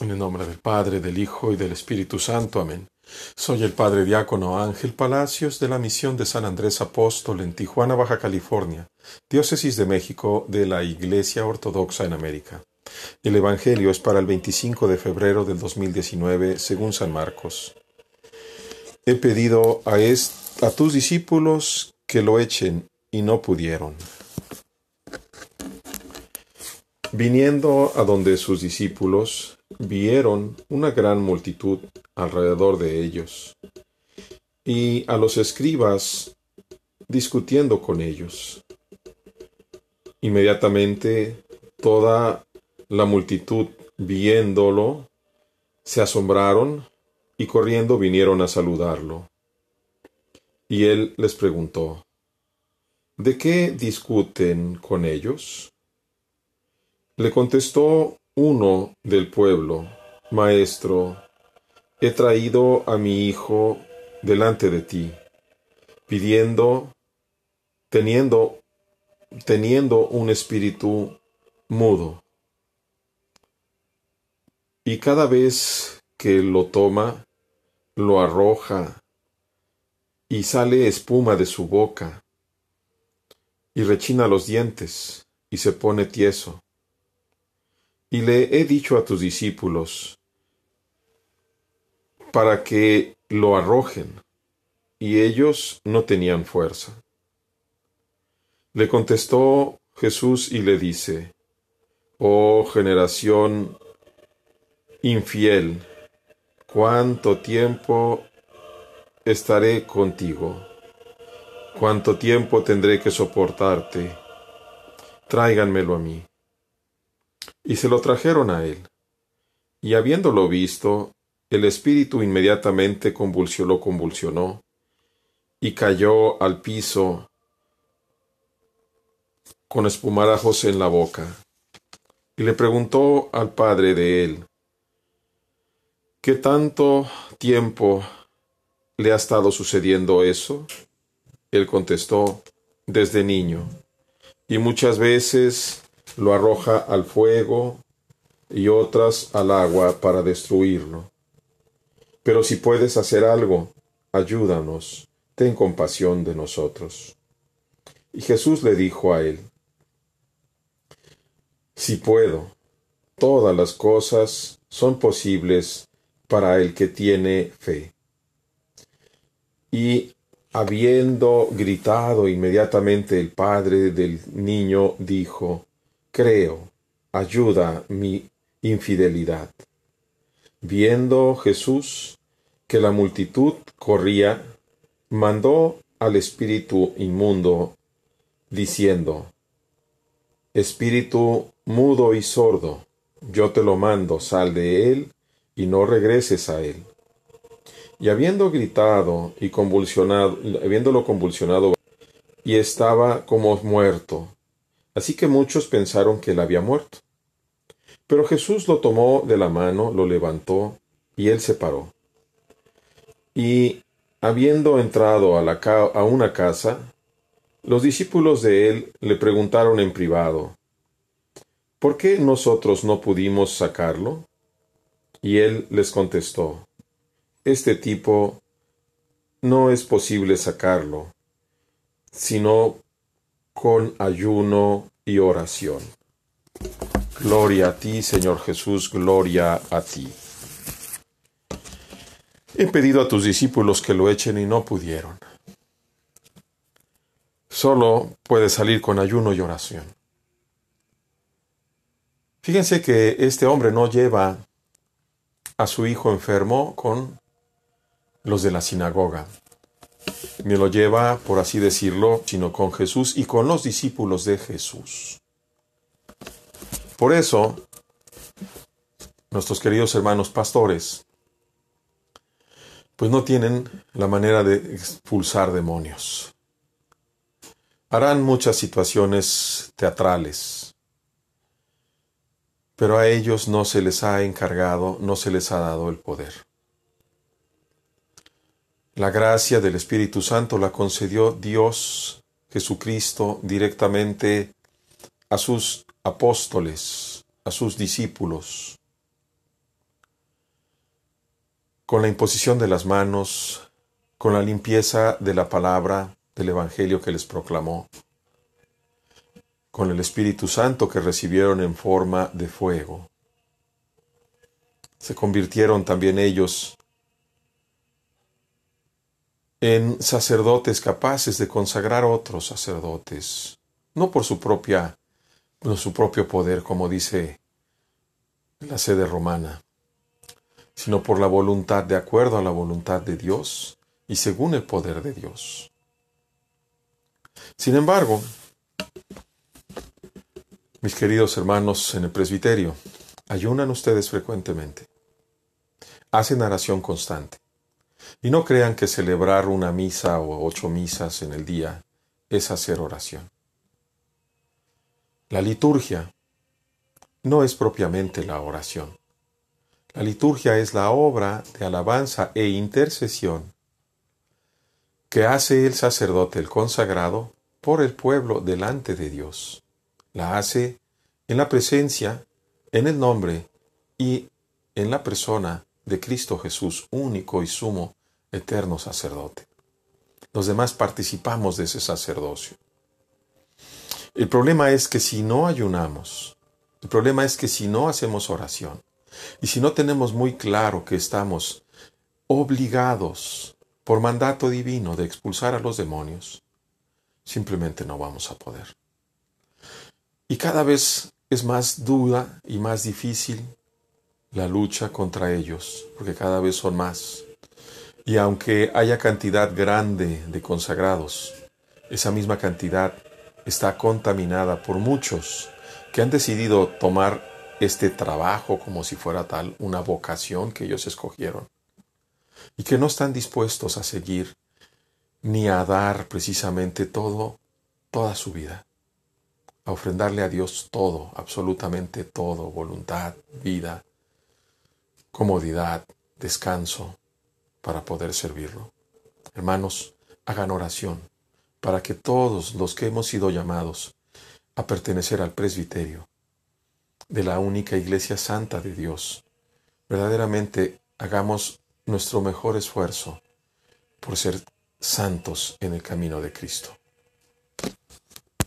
En el nombre del Padre, del Hijo y del Espíritu Santo. Amén. Soy el Padre Diácono Ángel Palacios de la misión de San Andrés Apóstol en Tijuana, Baja California, Diócesis de México de la Iglesia Ortodoxa en América. El Evangelio es para el 25 de febrero del 2019, según San Marcos. He pedido a, a tus discípulos que lo echen y no pudieron. Viniendo a donde sus discípulos, vieron una gran multitud alrededor de ellos, y a los escribas discutiendo con ellos. Inmediatamente toda la multitud viéndolo, se asombraron y corriendo vinieron a saludarlo. Y él les preguntó, ¿De qué discuten con ellos? Le contestó uno del pueblo, Maestro, he traído a mi hijo delante de ti, pidiendo, teniendo, teniendo un espíritu mudo. Y cada vez que lo toma, lo arroja y sale espuma de su boca y rechina los dientes y se pone tieso. Y le he dicho a tus discípulos, para que lo arrojen, y ellos no tenían fuerza. Le contestó Jesús y le dice, Oh generación infiel, cuánto tiempo estaré contigo, cuánto tiempo tendré que soportarte, tráiganmelo a mí. Y se lo trajeron a él. Y habiéndolo visto, el espíritu inmediatamente convulsionó, convulsionó, y cayó al piso con espumarajos en la boca. Y le preguntó al padre de él, ¿qué tanto tiempo le ha estado sucediendo eso? Él contestó, desde niño, y muchas veces lo arroja al fuego y otras al agua para destruirlo. Pero si puedes hacer algo, ayúdanos, ten compasión de nosotros. Y Jesús le dijo a él, Si puedo, todas las cosas son posibles para el que tiene fe. Y habiendo gritado inmediatamente el padre del niño, dijo, Creo, ayuda mi infidelidad. Viendo Jesús que la multitud corría, mandó al espíritu inmundo, diciendo, Espíritu mudo y sordo, yo te lo mando, sal de él y no regreses a él. Y habiendo gritado y convulsionado, habiéndolo convulsionado, y estaba como muerto, Así que muchos pensaron que él había muerto. Pero Jesús lo tomó de la mano, lo levantó, y él se paró. Y habiendo entrado a, a una casa, los discípulos de él le preguntaron en privado, ¿Por qué nosotros no pudimos sacarlo? Y él les contestó, Este tipo no es posible sacarlo, sino con ayuno y oración. Gloria a ti, Señor Jesús, gloria a ti. He pedido a tus discípulos que lo echen y no pudieron. Solo puede salir con ayuno y oración. Fíjense que este hombre no lleva a su hijo enfermo con los de la sinagoga me lo lleva, por así decirlo, sino con Jesús y con los discípulos de Jesús. Por eso, nuestros queridos hermanos pastores, pues no tienen la manera de expulsar demonios. Harán muchas situaciones teatrales, pero a ellos no se les ha encargado, no se les ha dado el poder. La gracia del Espíritu Santo la concedió Dios Jesucristo directamente a sus apóstoles, a sus discípulos. con la imposición de las manos, con la limpieza de la palabra del Evangelio que les proclamó, con el Espíritu Santo que recibieron en forma de fuego. Se convirtieron también ellos en sacerdotes capaces de consagrar otros sacerdotes, no por su propia, por su propio poder, como dice la sede romana, sino por la voluntad de acuerdo a la voluntad de Dios y según el poder de Dios. Sin embargo, mis queridos hermanos en el presbiterio, ayunan ustedes frecuentemente, hacen oración constante, y no crean que celebrar una misa o ocho misas en el día es hacer oración. La liturgia no es propiamente la oración. La liturgia es la obra de alabanza e intercesión que hace el sacerdote, el consagrado, por el pueblo delante de Dios. La hace en la presencia, en el nombre y en la persona de Cristo Jesús, único y sumo, eterno sacerdote. Los demás participamos de ese sacerdocio. El problema es que si no ayunamos, el problema es que si no hacemos oración, y si no tenemos muy claro que estamos obligados por mandato divino de expulsar a los demonios, simplemente no vamos a poder. Y cada vez es más dura y más difícil la lucha contra ellos, porque cada vez son más. Y aunque haya cantidad grande de consagrados, esa misma cantidad está contaminada por muchos que han decidido tomar este trabajo como si fuera tal una vocación que ellos escogieron y que no están dispuestos a seguir ni a dar precisamente todo, toda su vida, a ofrendarle a Dios todo, absolutamente todo, voluntad, vida, comodidad, descanso, para poder servirlo. Hermanos, hagan oración para que todos los que hemos sido llamados a pertenecer al presbiterio de la única Iglesia Santa de Dios, verdaderamente hagamos nuestro mejor esfuerzo por ser santos en el camino de Cristo.